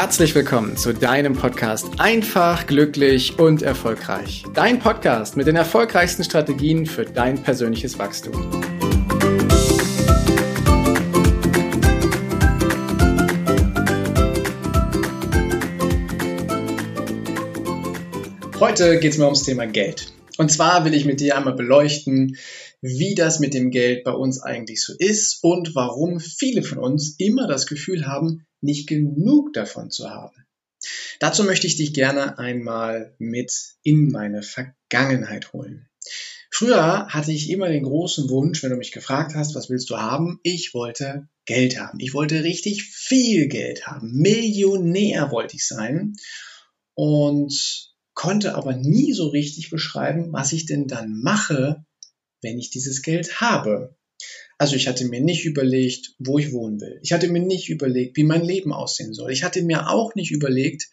herzlich willkommen zu deinem Podcast Einfach, glücklich und erfolgreich. Dein Podcast mit den erfolgreichsten Strategien für dein persönliches Wachstum. Heute geht es mir ums Thema Geld. Und zwar will ich mit dir einmal beleuchten, wie das mit dem Geld bei uns eigentlich so ist und warum viele von uns immer das Gefühl haben, nicht genug davon zu haben. Dazu möchte ich dich gerne einmal mit in meine Vergangenheit holen. Früher hatte ich immer den großen Wunsch, wenn du mich gefragt hast, was willst du haben? Ich wollte Geld haben. Ich wollte richtig viel Geld haben. Millionär wollte ich sein. Und konnte aber nie so richtig beschreiben, was ich denn dann mache, wenn ich dieses Geld habe. Also ich hatte mir nicht überlegt, wo ich wohnen will. Ich hatte mir nicht überlegt, wie mein Leben aussehen soll. Ich hatte mir auch nicht überlegt,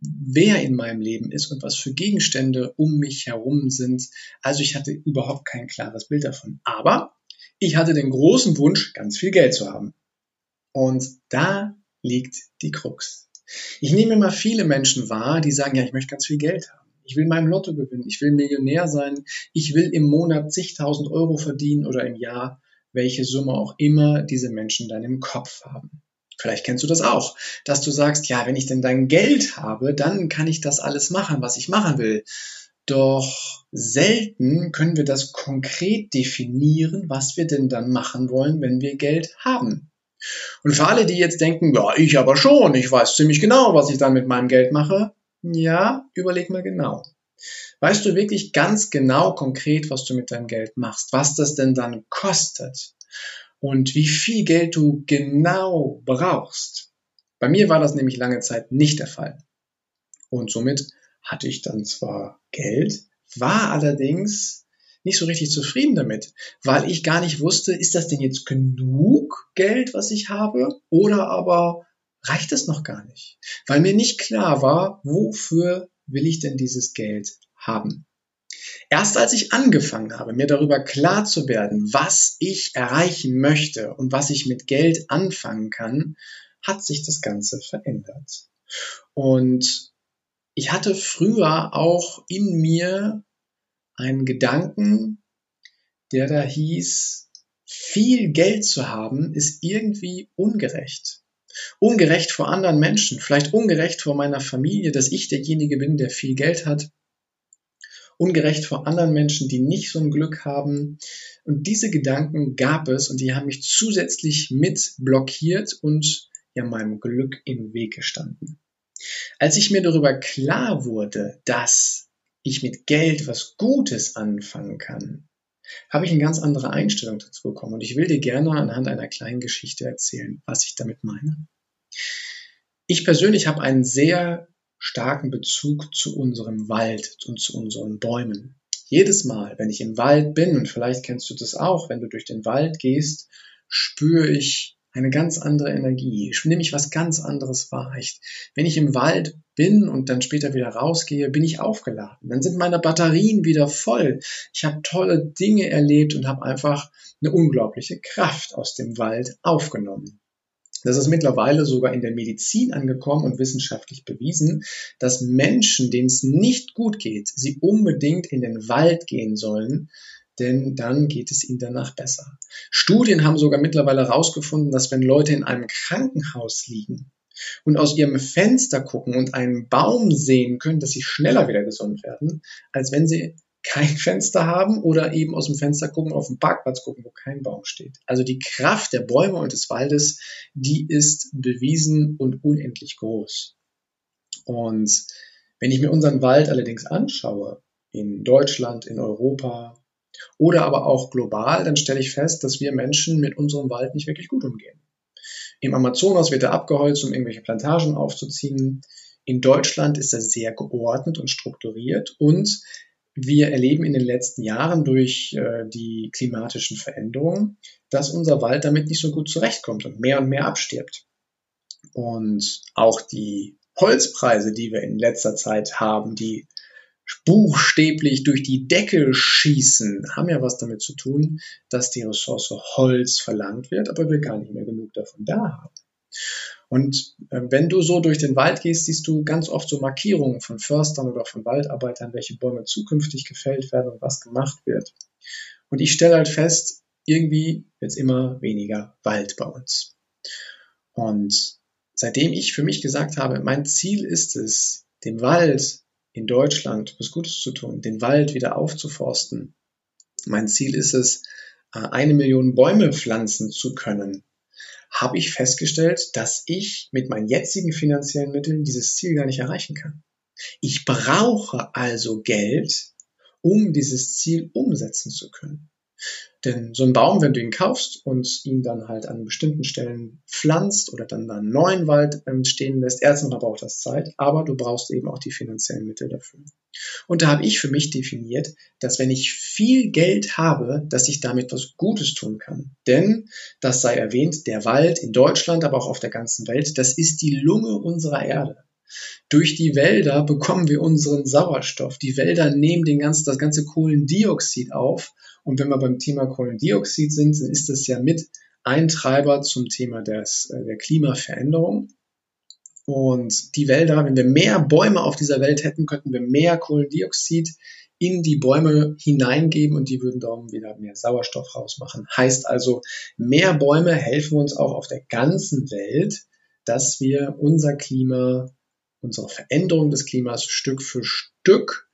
wer in meinem Leben ist und was für Gegenstände um mich herum sind. Also ich hatte überhaupt kein klares Bild davon. Aber ich hatte den großen Wunsch, ganz viel Geld zu haben. Und da liegt die Krux. Ich nehme immer viele Menschen wahr, die sagen, ja, ich möchte ganz viel Geld haben. Ich will meinem Lotto gewinnen. Ich will Millionär sein. Ich will im Monat zigtausend Euro verdienen oder im Jahr welche Summe auch immer diese Menschen dann im Kopf haben. Vielleicht kennst du das auch, dass du sagst, ja, wenn ich denn dein Geld habe, dann kann ich das alles machen, was ich machen will. Doch selten können wir das konkret definieren, was wir denn dann machen wollen, wenn wir Geld haben. Und für alle, die jetzt denken, ja, ich aber schon, ich weiß ziemlich genau, was ich dann mit meinem Geld mache, ja, überleg mal genau. Weißt du wirklich ganz genau konkret, was du mit deinem Geld machst, was das denn dann kostet und wie viel Geld du genau brauchst? Bei mir war das nämlich lange Zeit nicht der Fall. Und somit hatte ich dann zwar Geld, war allerdings nicht so richtig zufrieden damit, weil ich gar nicht wusste, ist das denn jetzt genug Geld, was ich habe, oder aber reicht es noch gar nicht, weil mir nicht klar war, wofür will ich denn dieses Geld haben. Erst als ich angefangen habe, mir darüber klar zu werden, was ich erreichen möchte und was ich mit Geld anfangen kann, hat sich das Ganze verändert. Und ich hatte früher auch in mir einen Gedanken, der da hieß, viel Geld zu haben ist irgendwie ungerecht. Ungerecht vor anderen Menschen, vielleicht ungerecht vor meiner Familie, dass ich derjenige bin, der viel Geld hat. Ungerecht vor anderen Menschen, die nicht so ein Glück haben. Und diese Gedanken gab es und die haben mich zusätzlich mit blockiert und ja meinem Glück im Weg gestanden. Als ich mir darüber klar wurde, dass ich mit Geld was Gutes anfangen kann, habe ich eine ganz andere Einstellung dazu bekommen. Und ich will dir gerne anhand einer kleinen Geschichte erzählen, was ich damit meine. Ich persönlich habe einen sehr starken Bezug zu unserem Wald und zu unseren Bäumen. Jedes Mal, wenn ich im Wald bin, und vielleicht kennst du das auch, wenn du durch den Wald gehst, spüre ich eine ganz andere Energie, nehme ich was ganz anderes wahr. Wenn ich im Wald bin und dann später wieder rausgehe, bin ich aufgeladen. Dann sind meine Batterien wieder voll. Ich habe tolle Dinge erlebt und habe einfach eine unglaubliche Kraft aus dem Wald aufgenommen. Das ist mittlerweile sogar in der Medizin angekommen und wissenschaftlich bewiesen, dass Menschen, denen es nicht gut geht, sie unbedingt in den Wald gehen sollen, denn dann geht es ihnen danach besser. Studien haben sogar mittlerweile herausgefunden, dass wenn Leute in einem Krankenhaus liegen und aus ihrem Fenster gucken und einen Baum sehen können, dass sie schneller wieder gesund werden, als wenn sie kein Fenster haben oder eben aus dem Fenster gucken, auf den Parkplatz gucken, wo kein Baum steht. Also die Kraft der Bäume und des Waldes, die ist bewiesen und unendlich groß. Und wenn ich mir unseren Wald allerdings anschaue, in Deutschland, in Europa, oder aber auch global, dann stelle ich fest, dass wir Menschen mit unserem Wald nicht wirklich gut umgehen. Im Amazonas wird er abgeholzt, um irgendwelche Plantagen aufzuziehen. In Deutschland ist er sehr geordnet und strukturiert und wir erleben in den letzten Jahren durch äh, die klimatischen Veränderungen, dass unser Wald damit nicht so gut zurechtkommt und mehr und mehr abstirbt. Und auch die Holzpreise, die wir in letzter Zeit haben, die buchstäblich durch die Decke schießen, haben ja was damit zu tun, dass die Ressource Holz verlangt wird, aber wir gar nicht mehr genug davon da haben. Und äh, wenn du so durch den Wald gehst, siehst du ganz oft so Markierungen von Förstern oder von Waldarbeitern, welche Bäume zukünftig gefällt werden und was gemacht wird. Und ich stelle halt fest, irgendwie wird es immer weniger Wald bei uns. Und seitdem ich für mich gesagt habe, mein Ziel ist es, dem Wald in Deutschland was Gutes zu tun, den Wald wieder aufzuforsten. Mein Ziel ist es, äh, eine Million Bäume pflanzen zu können. Habe ich festgestellt, dass ich mit meinen jetzigen finanziellen Mitteln dieses Ziel gar nicht erreichen kann. Ich brauche also Geld, um dieses Ziel umsetzen zu können. Denn so ein Baum, wenn du ihn kaufst und ihn dann halt an bestimmten Stellen pflanzt oder dann einen neuen Wald ähm, stehen lässt, erstens braucht das Zeit, aber du brauchst eben auch die finanziellen Mittel dafür. Und da habe ich für mich definiert, dass wenn ich viel Geld habe, dass ich damit was Gutes tun kann. Denn, das sei erwähnt, der Wald in Deutschland, aber auch auf der ganzen Welt, das ist die Lunge unserer Erde. Durch die Wälder bekommen wir unseren Sauerstoff. Die Wälder nehmen den ganzen, das ganze Kohlendioxid auf und wenn wir beim Thema Kohlendioxid sind, dann ist das ja mit ein Treiber zum Thema des, äh, der Klimaveränderung. Und die Wälder, wenn wir mehr Bäume auf dieser Welt hätten, könnten wir mehr Kohlendioxid in die Bäume hineingeben und die würden darum wieder mehr Sauerstoff rausmachen. Heißt also, mehr Bäume helfen uns auch auf der ganzen Welt, dass wir unser Klima, unsere Veränderung des Klimas Stück für Stück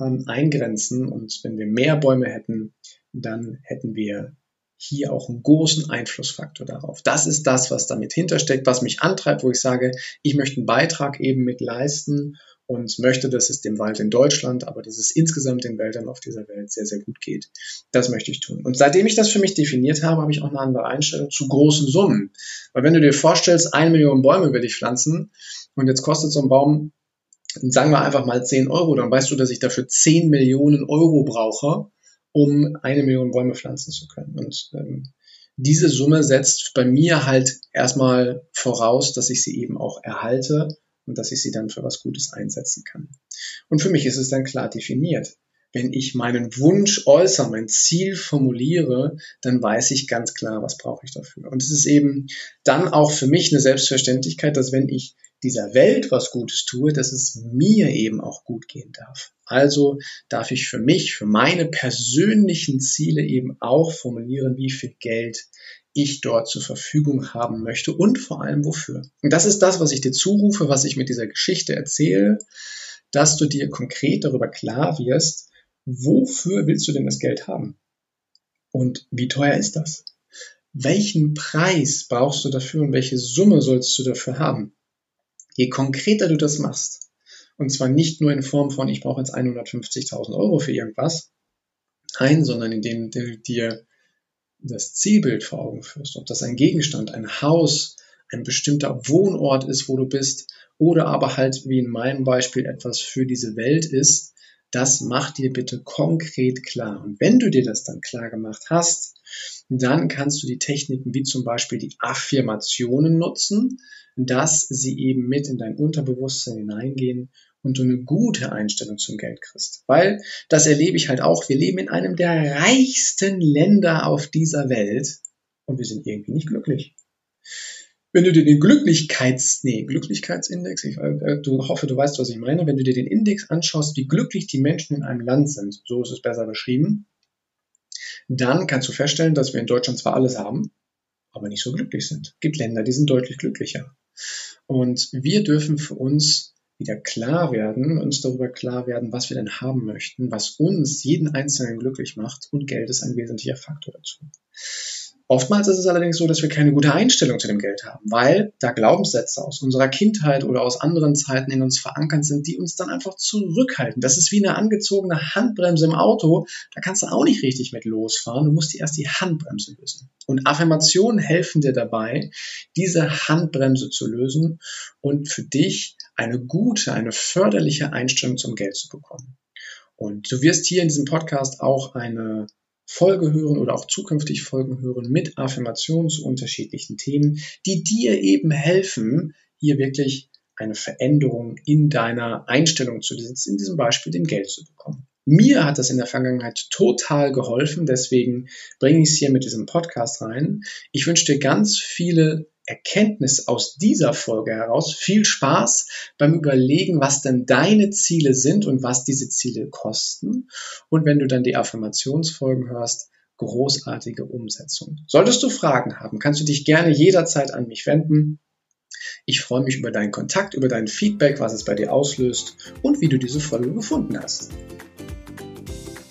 ähm, eingrenzen. Und wenn wir mehr Bäume hätten, dann hätten wir hier auch einen großen Einflussfaktor darauf. Das ist das, was damit hintersteckt, was mich antreibt, wo ich sage, ich möchte einen Beitrag eben mit leisten und möchte, dass es dem Wald in Deutschland, aber dass es insgesamt den Wäldern auf dieser Welt sehr, sehr gut geht. Das möchte ich tun. Und seitdem ich das für mich definiert habe, habe ich auch eine andere Einstellung zu großen Summen. Weil wenn du dir vorstellst, eine Million Bäume will ich pflanzen und jetzt kostet so ein Baum sagen wir einfach mal 10 Euro, dann weißt du, dass ich dafür 10 Millionen Euro brauche, um eine Million Bäume pflanzen zu können. Und ähm, diese Summe setzt bei mir halt erstmal voraus, dass ich sie eben auch erhalte und dass ich sie dann für was Gutes einsetzen kann. Und für mich ist es dann klar definiert. Wenn ich meinen Wunsch äußere, mein Ziel formuliere, dann weiß ich ganz klar, was brauche ich dafür. Und es ist eben dann auch für mich eine Selbstverständlichkeit, dass wenn ich dieser Welt was Gutes tue, dass es mir eben auch gut gehen darf. Also darf ich für mich, für meine persönlichen Ziele eben auch formulieren, wie viel Geld ich dort zur Verfügung haben möchte und vor allem wofür. Und das ist das, was ich dir zurufe, was ich mit dieser Geschichte erzähle, dass du dir konkret darüber klar wirst, wofür willst du denn das Geld haben? Und wie teuer ist das? Welchen Preis brauchst du dafür und welche Summe sollst du dafür haben? Je konkreter du das machst, und zwar nicht nur in Form von, ich brauche jetzt 150.000 Euro für irgendwas, nein, sondern indem du dir das Zielbild vor Augen führst, ob das ein Gegenstand, ein Haus, ein bestimmter Wohnort ist, wo du bist, oder aber halt wie in meinem Beispiel etwas für diese Welt ist, das mach dir bitte konkret klar. Und wenn du dir das dann klar gemacht hast, dann kannst du die Techniken wie zum Beispiel die Affirmationen nutzen, dass sie eben mit in dein Unterbewusstsein hineingehen und du eine gute Einstellung zum Geld kriegst. Weil, das erlebe ich halt auch, wir leben in einem der reichsten Länder auf dieser Welt und wir sind irgendwie nicht glücklich. Wenn du dir den Glücklichkeits, nee, Glücklichkeitsindex, ich äh, du, hoffe, du weißt, was ich meine, wenn du dir den Index anschaust, wie glücklich die Menschen in einem Land sind, so ist es besser beschrieben, dann kannst du feststellen, dass wir in Deutschland zwar alles haben, aber nicht so glücklich sind. Es gibt Länder, die sind deutlich glücklicher. Und wir dürfen für uns wieder klar werden, uns darüber klar werden, was wir denn haben möchten, was uns jeden Einzelnen glücklich macht und Geld ist ein wesentlicher Faktor dazu. Oftmals ist es allerdings so, dass wir keine gute Einstellung zu dem Geld haben, weil da Glaubenssätze aus unserer Kindheit oder aus anderen Zeiten in uns verankert sind, die uns dann einfach zurückhalten. Das ist wie eine angezogene Handbremse im Auto. Da kannst du auch nicht richtig mit losfahren. Du musst dir erst die Handbremse lösen. Und Affirmationen helfen dir dabei, diese Handbremse zu lösen und für dich eine gute, eine förderliche Einstellung zum Geld zu bekommen. Und du wirst hier in diesem Podcast auch eine Folge hören oder auch zukünftig Folgen hören mit Affirmationen zu unterschiedlichen Themen, die dir eben helfen, hier wirklich eine Veränderung in deiner Einstellung zu in diesem Beispiel dem Geld zu bekommen. Mir hat das in der Vergangenheit total geholfen, deswegen bringe ich es hier mit diesem Podcast rein. Ich wünsche dir ganz viele Erkenntnis aus dieser Folge heraus viel Spaß beim Überlegen, was denn deine Ziele sind und was diese Ziele kosten. Und wenn du dann die Affirmationsfolgen hörst, großartige Umsetzung. Solltest du Fragen haben, kannst du dich gerne jederzeit an mich wenden. Ich freue mich über deinen Kontakt, über dein Feedback, was es bei dir auslöst und wie du diese Folge gefunden hast.